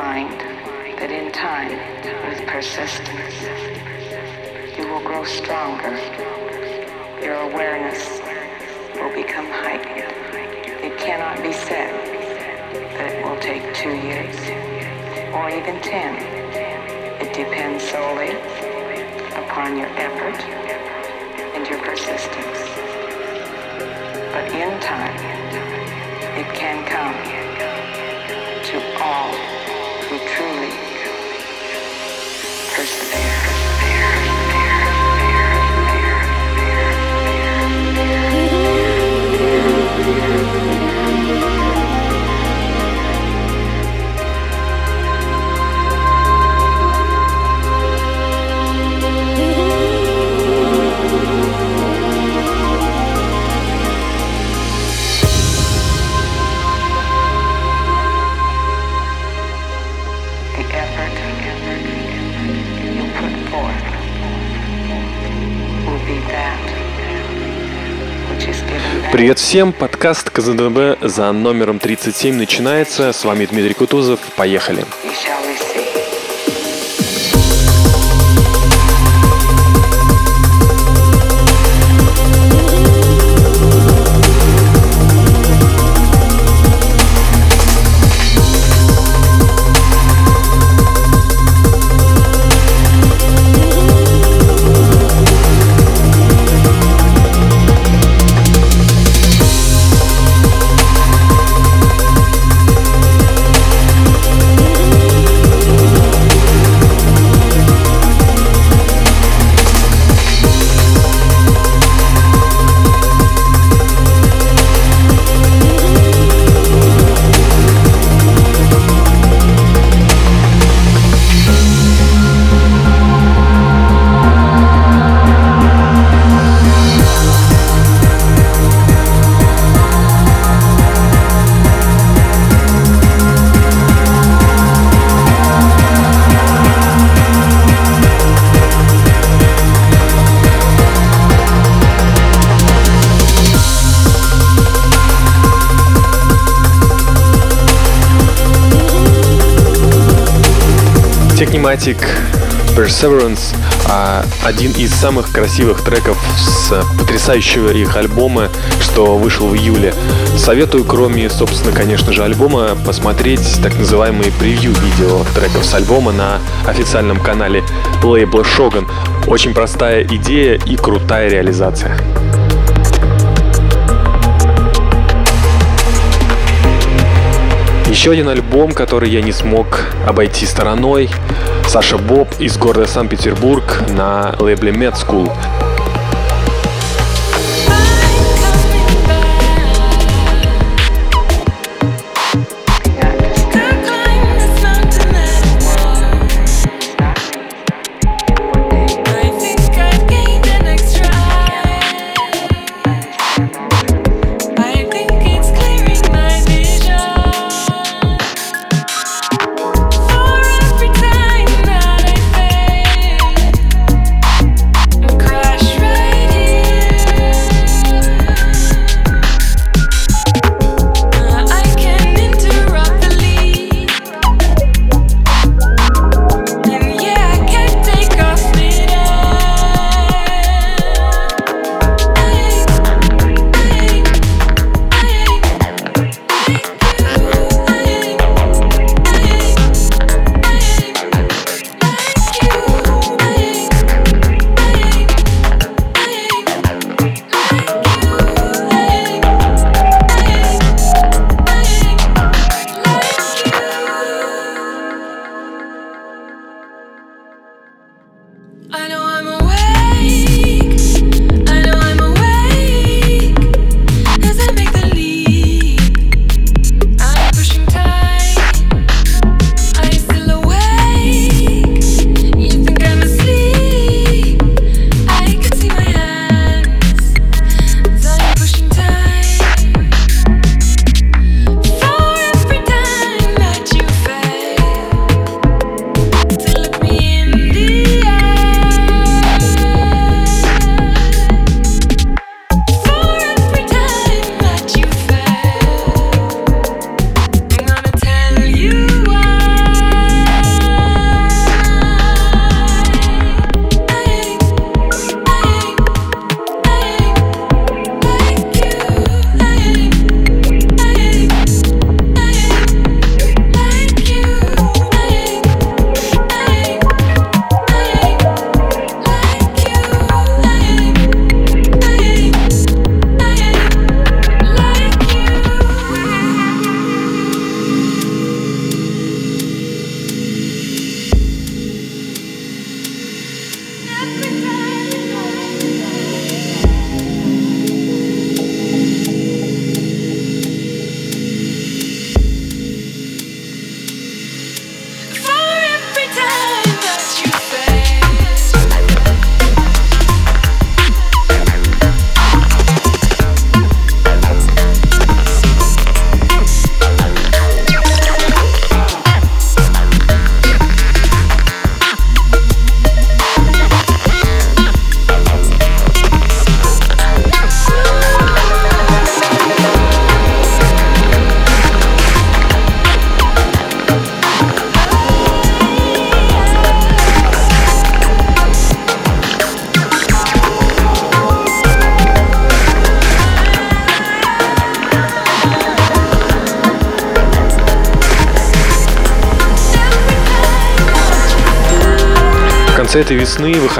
find that in time, with persistence, you will grow stronger. Your awareness will become heightened. It cannot be said that it will take two years or even ten. It depends solely upon your effort and your persistence. But in time, it can come you. Привет всем, подкаст КЗДБ за номером 37 начинается. С вами Дмитрий Кутузов, поехали. You Technimatic Perseverance а, один из самых красивых треков с потрясающего их альбома, что вышел в июле. Советую, кроме, собственно, конечно же, альбома, посмотреть так называемые превью-видео треков с альбома на официальном канале лейбла Shogun. Очень простая идея и крутая реализация. Еще один альбом, который я не смог обойти стороной. Саша Боб из города Санкт-Петербург на лейбле Med School.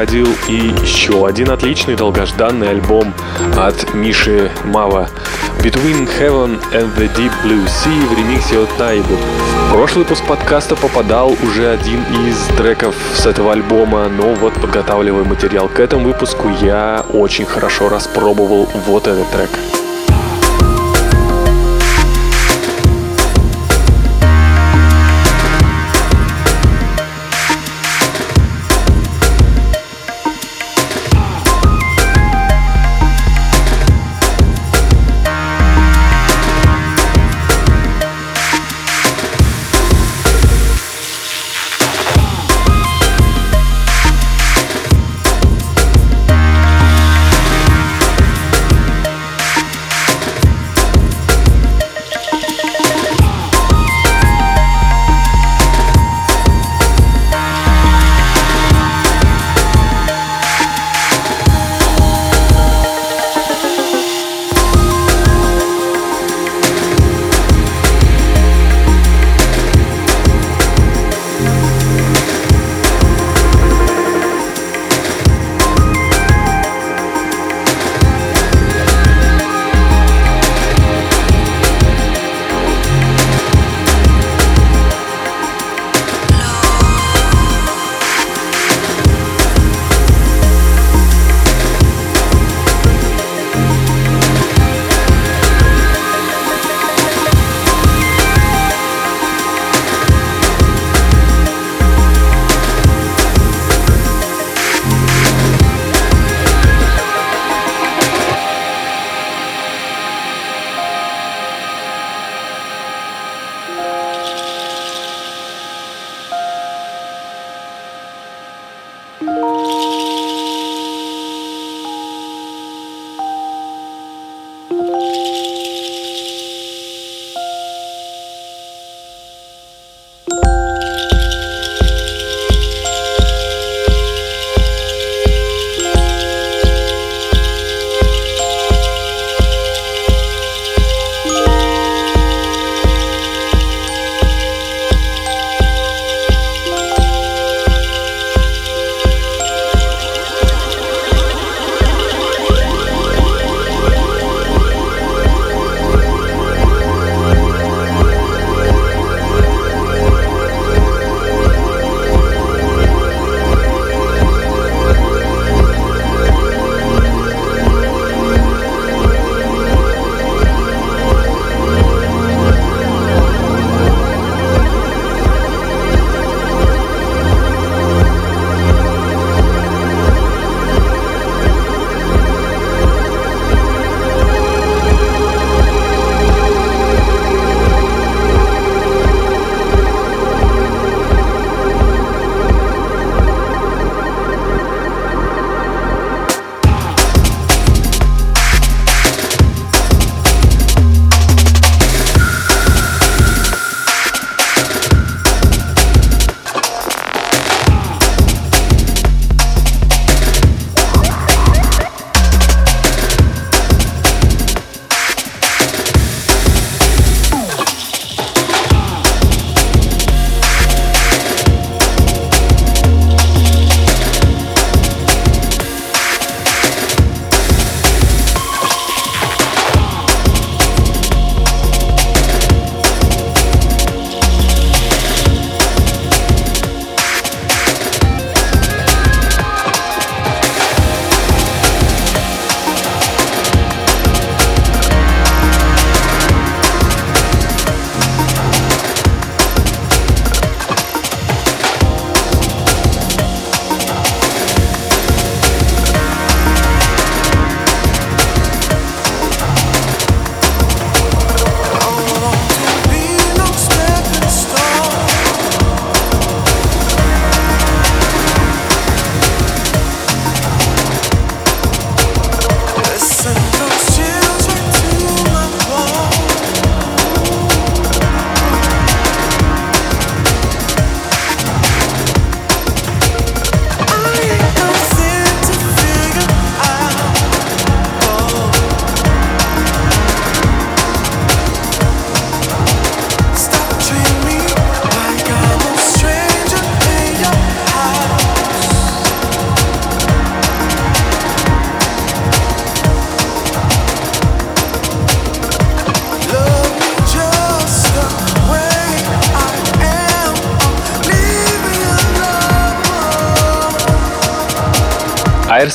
Выходил и еще один отличный долгожданный альбом от Миши Мава Between Heaven and the Deep Blue Sea в ремиксе от Найбу. Прошлый выпуск подкаста попадал уже один из треков с этого альбома, но вот подготавливая материал к этому выпуску, я очень хорошо распробовал вот этот трек.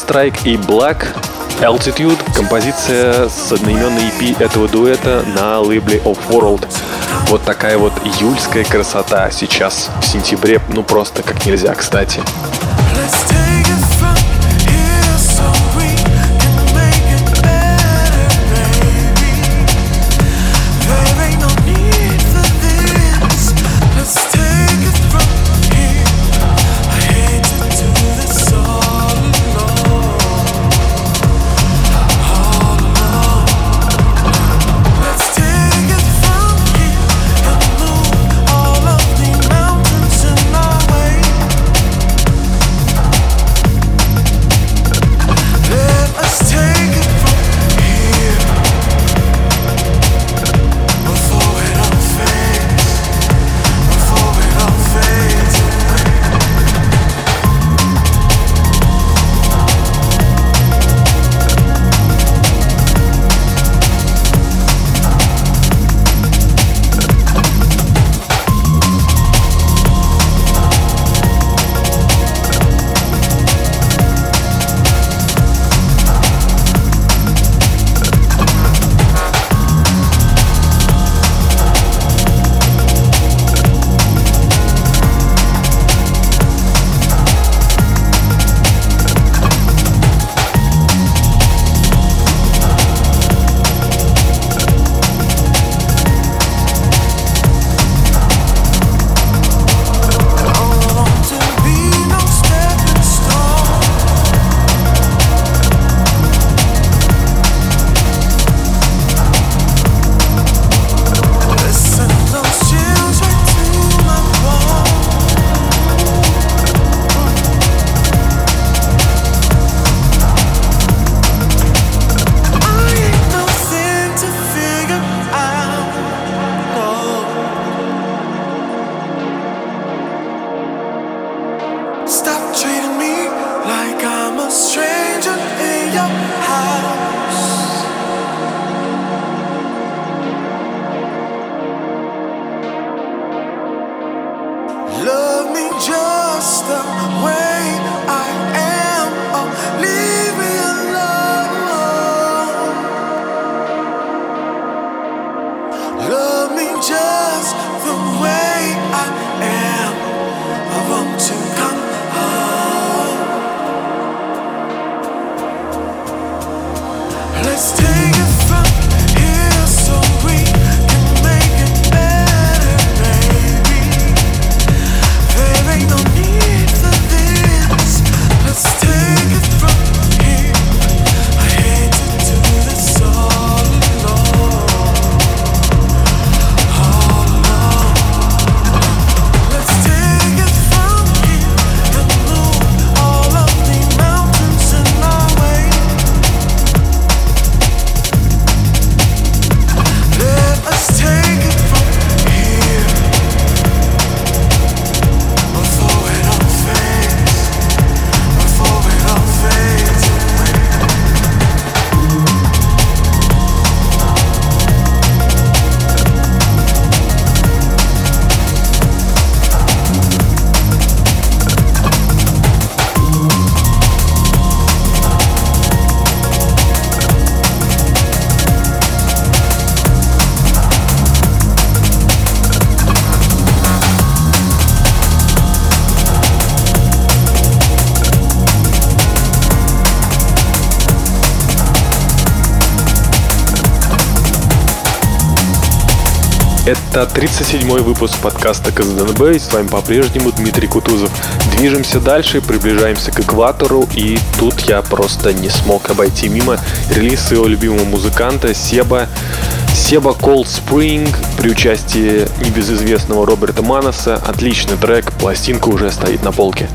Airstrike и Black Altitude — композиция с одноименной EP этого дуэта на лейбле Of World. Вот такая вот июльская красота сейчас, в сентябре, ну просто как нельзя, кстати. Это 37-й выпуск подкаста КЗДНБ, и с вами по-прежнему Дмитрий Кутузов. Движемся дальше, приближаемся к экватору, и тут я просто не смог обойти мимо релиз своего любимого музыканта Себа. Себа Cold Spring при участии небезызвестного Роберта Маноса. Отличный трек, пластинка уже стоит на полке.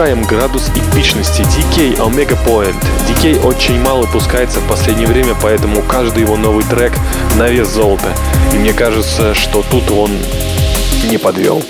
Повышаем градус эпичности DK Omega Point. DK очень мало пускается в последнее время, поэтому каждый его новый трек на вес золота. И мне кажется, что тут он не подвел.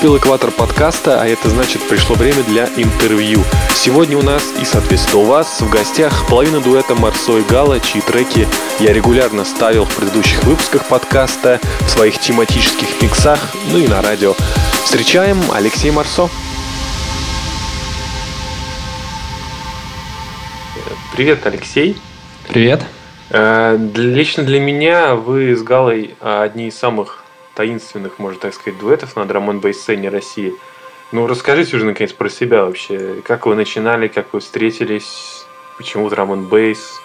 Наступил экватор подкаста, а это значит пришло время для интервью. Сегодня у нас и, соответственно, у вас в гостях половина дуэта Марсо и Гала, чьи треки я регулярно ставил в предыдущих выпусках подкаста, в своих тематических миксах, ну и на радио. Встречаем Алексей Марсо. Привет, Алексей. Привет. Э, лично для меня вы с Галой одни из самых таинственных, можно так сказать, дуэтов на драм н сцене России. Ну, расскажите уже, наконец, про себя вообще. Как вы начинали, как вы встретились, почему драм н бейс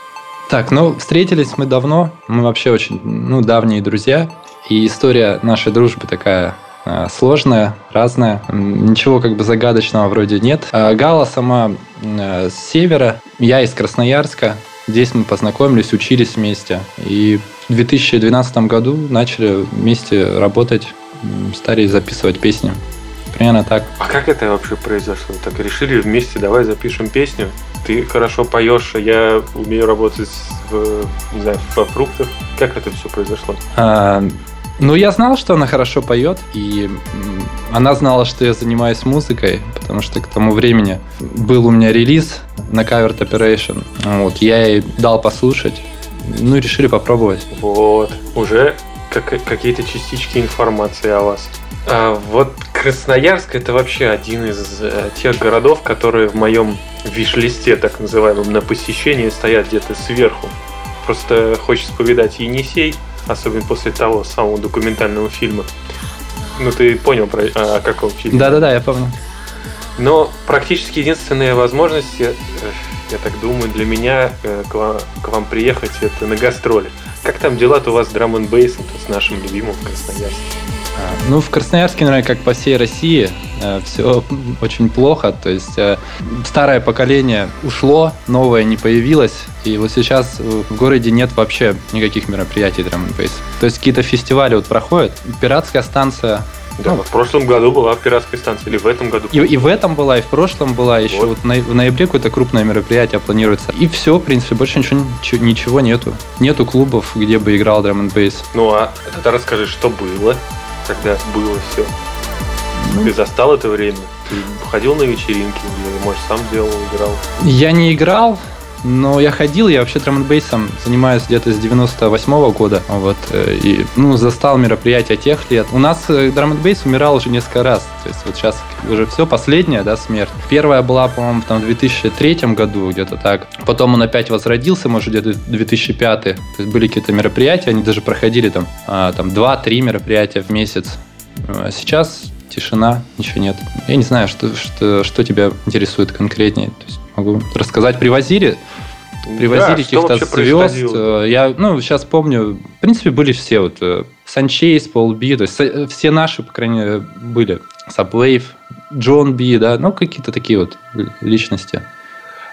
Так, ну, встретились мы давно. Мы вообще очень, ну, давние друзья. И история нашей дружбы такая э, сложная, разная. Ничего как бы загадочного вроде нет. А Гала сама э, с севера, я из Красноярска. Здесь мы познакомились, учились вместе. И в 2012 году начали вместе работать, стали записывать песни. Примерно так. А как это вообще произошло? Так решили вместе, давай запишем песню. Ты хорошо поешь, а я умею работать в, не знаю, во фруктах. Как это все произошло? А, ну, я знал, что она хорошо поет, и она знала, что я занимаюсь музыкой, потому что к тому времени был у меня релиз на Covered Operation. Вот, я ей дал послушать, ну решили попробовать. Вот, уже как, какие-то частички информации о вас. А вот Красноярск это вообще один из э, тех городов, которые в моем виш-листе, так называемом, на посещение стоят где-то сверху. Просто хочется повидать Енисей, особенно после того самого документального фильма. Ну, ты понял, про, о каком фильме? Да-да-да, я помню. Но практически единственная возможность, я, так думаю, для меня э, к вам, к вам приехать, это на гастроли. Как там дела-то у вас с драм н с нашим любимым в Красноярске? А, ну, в Красноярске, наверное, как по всей России, э, все очень плохо. То есть э, старое поколение ушло, новое не появилось. И вот сейчас в городе нет вообще никаких мероприятий драм То есть какие-то фестивали вот проходят. Пиратская станция да, ну, в прошлом году была пиратская станция, или в этом году? И, и в этом была, и в прошлом была. Еще вот, вот на, в ноябре какое-то крупное мероприятие планируется. И все, в принципе, больше ничего, ничего нету. Нету клубов, где бы играл драм н Ну, а тогда расскажи, что было? когда было все? Ну, Ты застал это время? Ты ходил на вечеринки или, может, сам делал, играл? Я не играл, но я ходил, я вообще драм бейсом занимаюсь где-то с 98 -го года. Вот, э, и, ну, застал мероприятия тех лет. У нас э, драм бейс умирал уже несколько раз. То есть вот сейчас уже все, последняя, да, смерть. Первая была, по-моему, там, в 2003 году, где-то так. Потом он опять возродился, может, где-то 2005. То есть были какие-то мероприятия, они даже проходили там, а, там 2-3 мероприятия в месяц. А сейчас тишина, ничего нет. Я не знаю, что, что, что тебя интересует конкретнее. То есть могу рассказать. Привозили, привозили да, каких-то звезд. Э, я, ну, сейчас помню, в принципе, были все вот э, Санчейс, Пол Би, то есть э, все наши, по крайней мере, были. Саблейв, Джон Би, да, ну, какие-то такие вот личности.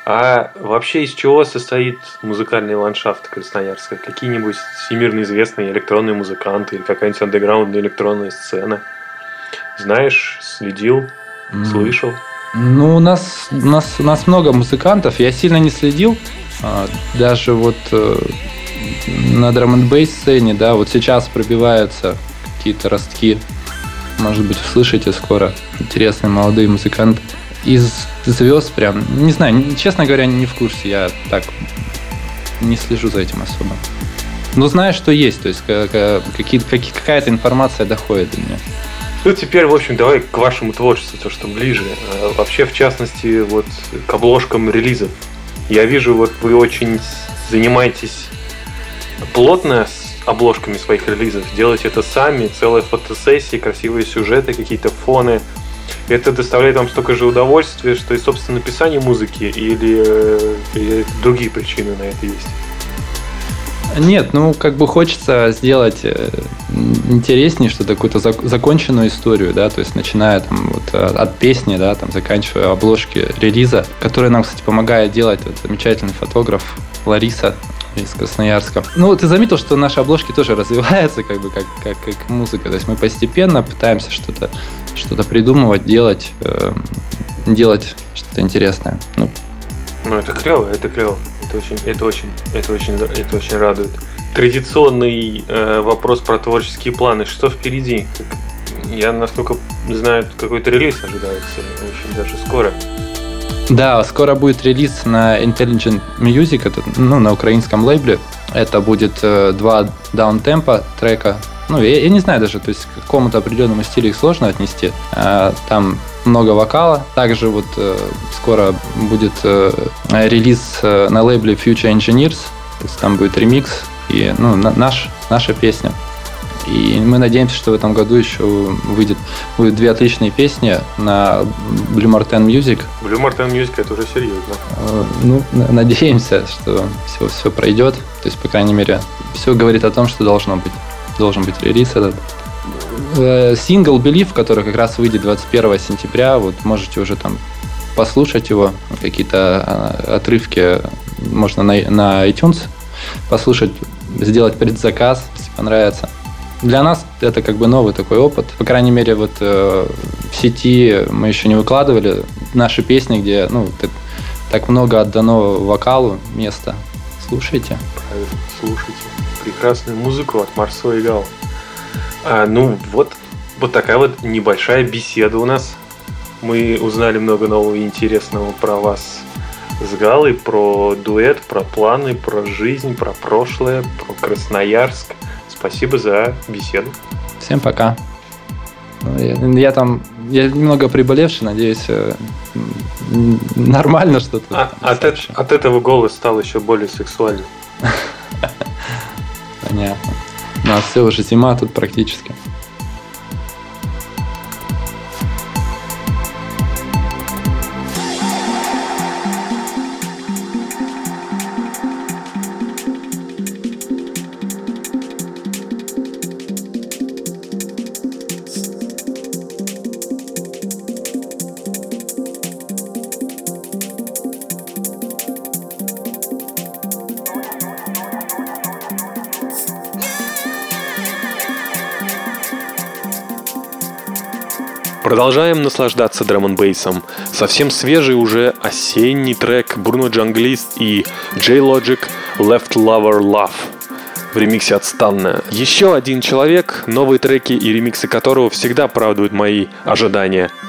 А вообще из чего состоит музыкальный ландшафт Красноярска? Какие-нибудь всемирно известные электронные музыканты или какая-нибудь андеграундная электронная сцена? Знаешь, следил, mm. слышал? Ну, у нас, у нас, у нас много музыкантов. Я сильно не следил. А, даже вот э, на драм н сцене, да, вот сейчас пробиваются какие-то ростки. Может быть, услышите скоро интересные молодые музыканты. Из звезд прям, не знаю, честно говоря, не в курсе. Я так не слежу за этим особо. Но знаю, что есть, то есть какая-то информация доходит до меня. Ну, теперь, в общем, давай к вашему творчеству, то, что ближе. А, вообще, в частности, вот к обложкам релизов. Я вижу, вот вы очень занимаетесь плотно с обложками своих релизов. Делаете это сами, целые фотосессии, красивые сюжеты, какие-то фоны. Это доставляет вам столько же удовольствия, что и, собственно, написание музыки или, э, или другие причины на это есть. Нет, ну как бы хочется сделать э, интереснее что-то, какую-то законченную историю, да, то есть начиная там вот э, от песни, да, там заканчивая обложки релиза, которая нам, кстати, помогает делать вот замечательный фотограф Лариса из Красноярска. Ну, ты заметил, что наши обложки тоже развиваются, как бы, как, как, как музыка. То есть мы постепенно пытаемся что-то что придумывать, делать, э, делать что-то интересное. Ну, ну, это клево, это клево. Это очень, это очень, это очень, это очень радует. Традиционный э, вопрос про творческие планы. Что впереди? Я, насколько знаю, какой-то релиз ожидается очень даже скоро. Да, скоро будет релиз на Intelligent Music, это, ну, на украинском лейбле. Это будет э, два даунтемпа трека. Ну, я, я не знаю даже, то есть к какому-то определенному стилю их сложно отнести. Э, там много вокала. Также вот э, скоро будет э, релиз э, на лейбле Future Engineers. То есть там будет ремикс и ну, на, наш, наша песня. И мы надеемся, что в этом году еще выйдет будет две отличные песни на Blue Martin Music. Blue Martin Music это уже серьезно. Э, ну, надеемся, что все, все пройдет. То есть, по крайней мере, все говорит о том, что должно быть. Должен быть релиз этот. Э, сингл Believe, который как раз выйдет 21 сентября, вот можете уже там послушать его, какие-то а, отрывки можно на, на iTunes послушать, сделать предзаказ, если понравится для нас это как бы новый такой опыт. По крайней мере, вот э, в сети мы еще не выкладывали наши песни, где ну, так, так много отдано вокалу места. Слушайте. Слушайте. Прекрасную музыку от Марсо и Гал. А, ну, вот, вот такая вот небольшая беседа у нас. Мы узнали много нового и интересного про вас с Галой, про дуэт, про планы, про жизнь, про прошлое, про Красноярск. Спасибо за беседу. Всем пока. Ну, я, я там, я немного приболевший, надеюсь, э, нормально что-то. А, от, от этого голос стал еще более сексуальным. Понятно. У нас все уже зима тут практически. Продолжаем наслаждаться драм бейсом. Совсем свежий уже осенний трек Bruno Junglist и J-Logic Left Lover Love в ремиксе от Станна. Еще один человек, новые треки и ремиксы которого всегда оправдывают мои ожидания –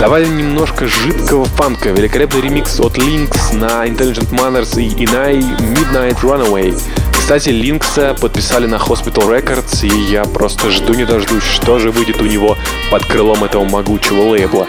Давай немножко жидкого фанка. Великолепный ремикс от Lynx на Intelligent Manners и Inai Midnight Runaway. Кстати, Линкса подписали на Hospital Records, и я просто жду не дождусь, что же выйдет у него под крылом этого могучего лейбла.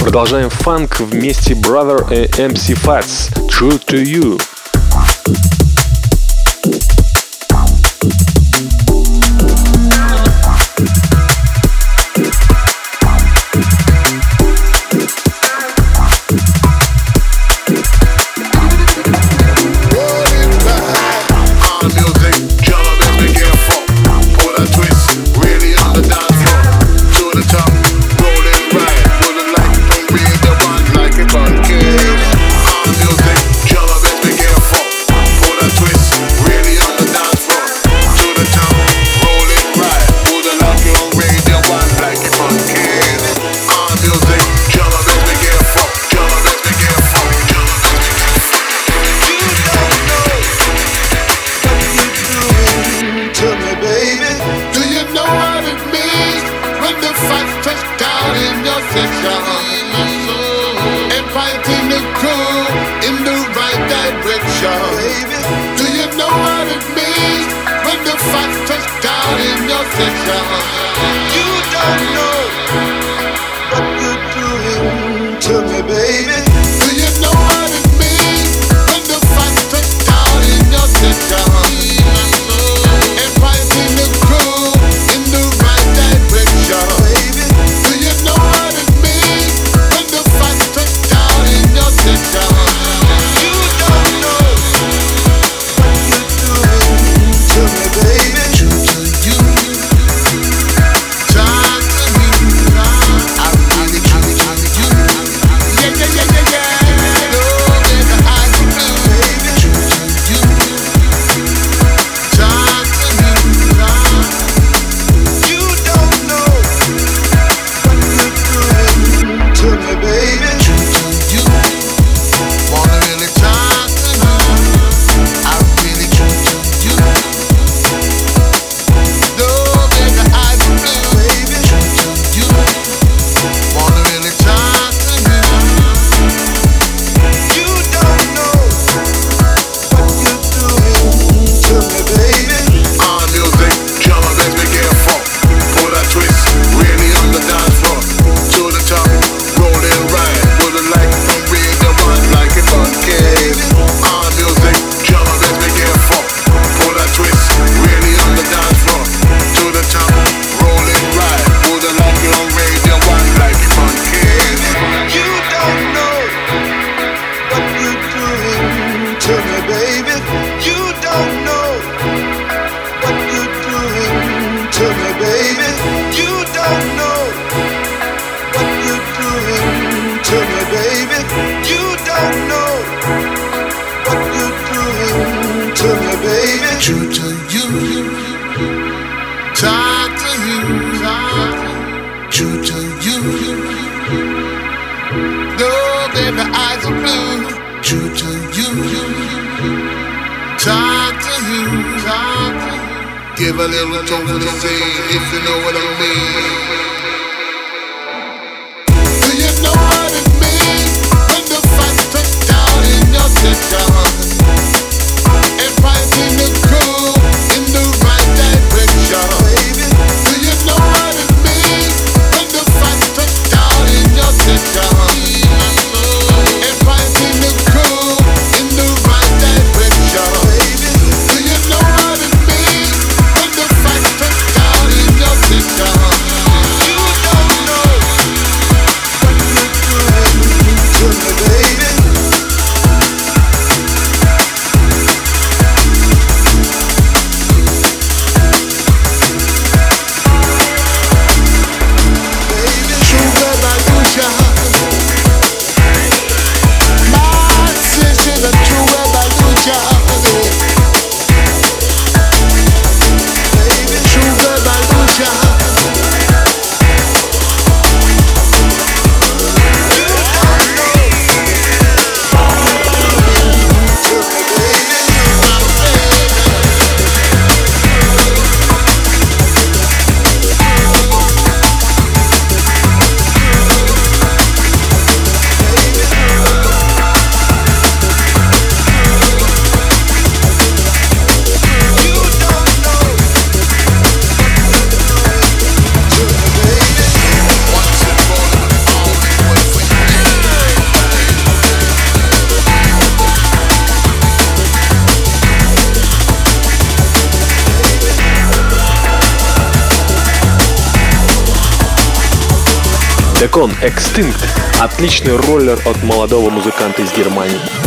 Продолжаем фанк вместе Brother и MC Fats True to You. Extinct – отличный роллер от молодого музыканта из Германии.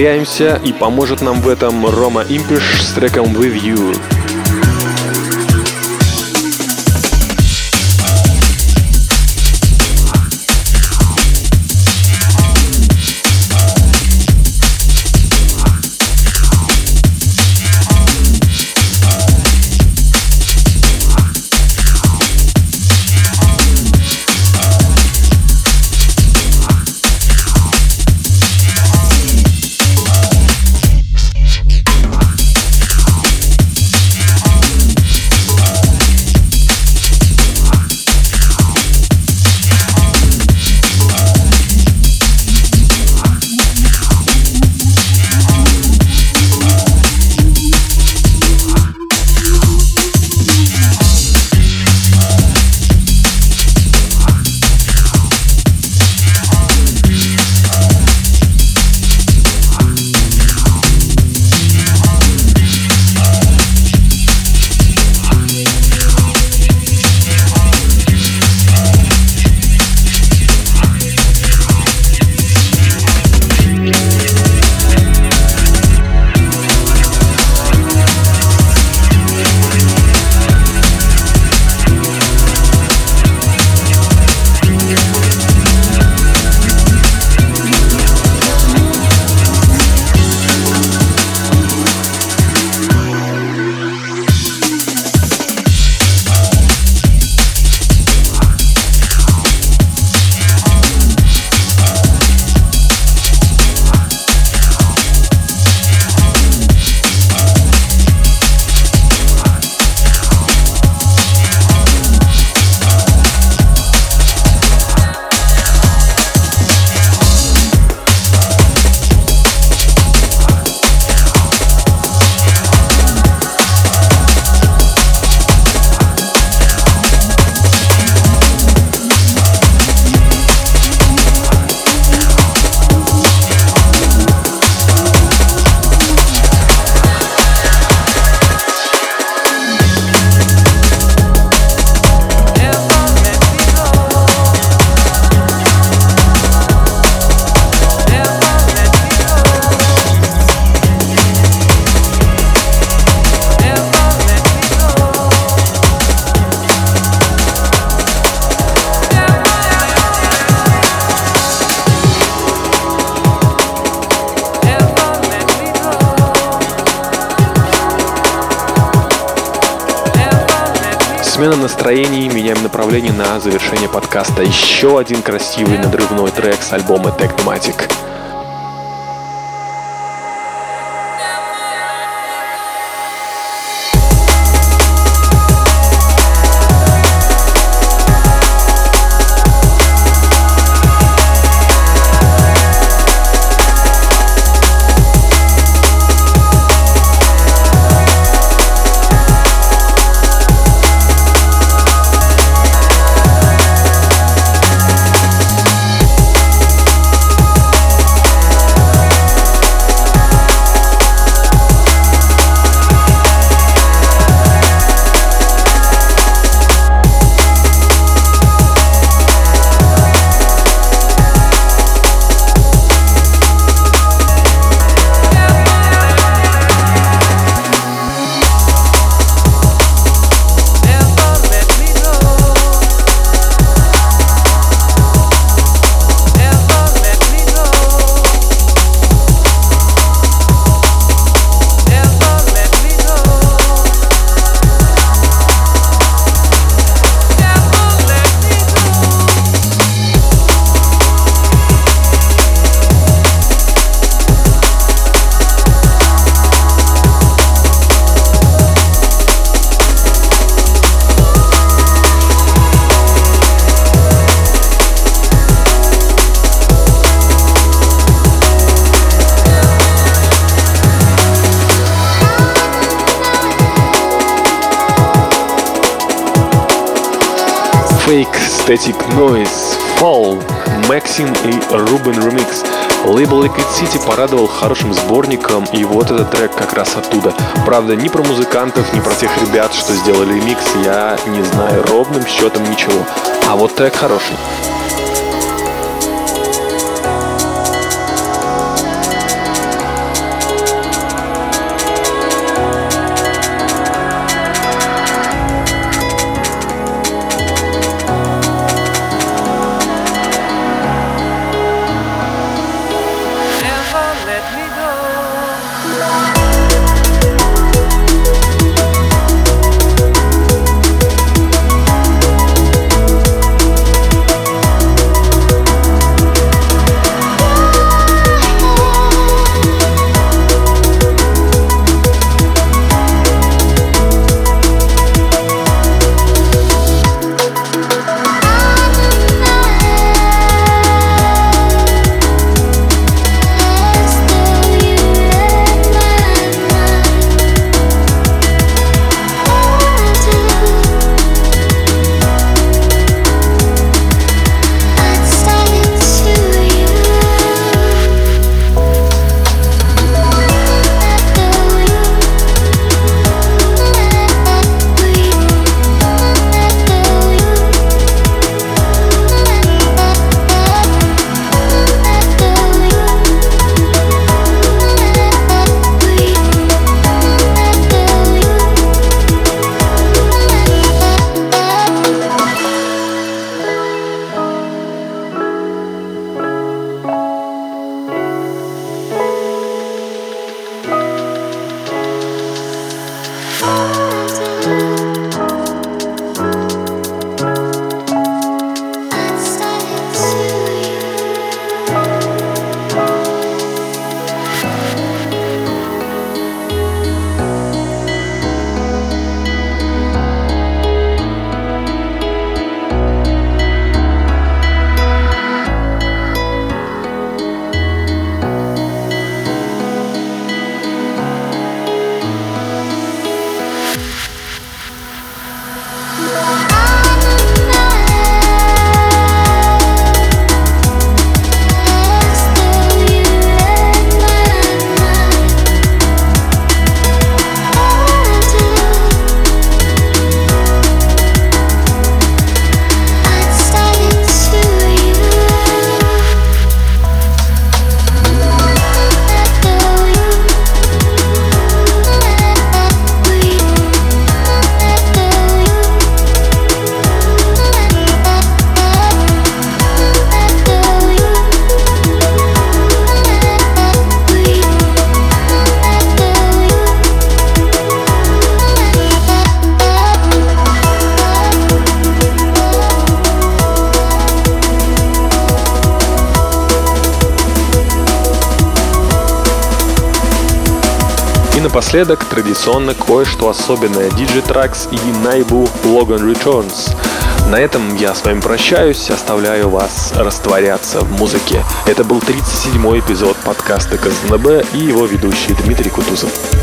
Ускоряемся и поможет нам в этом Рома Импиш с треком With You. Один красивый надрывной трек с альбома Technomatic. Порадовал хорошим сборником, и вот этот трек как раз оттуда. Правда, ни про музыкантов, ни про тех ребят, что сделали ремикс, я не знаю ровным счетом ничего. А вот трек хороший. Традиционно кое-что особенное. Tracks и Naibu Logan Returns. На этом я с вами прощаюсь, оставляю вас растворяться в музыке. Это был 37-й эпизод подкаста КЗНБ и его ведущий Дмитрий Кутузов.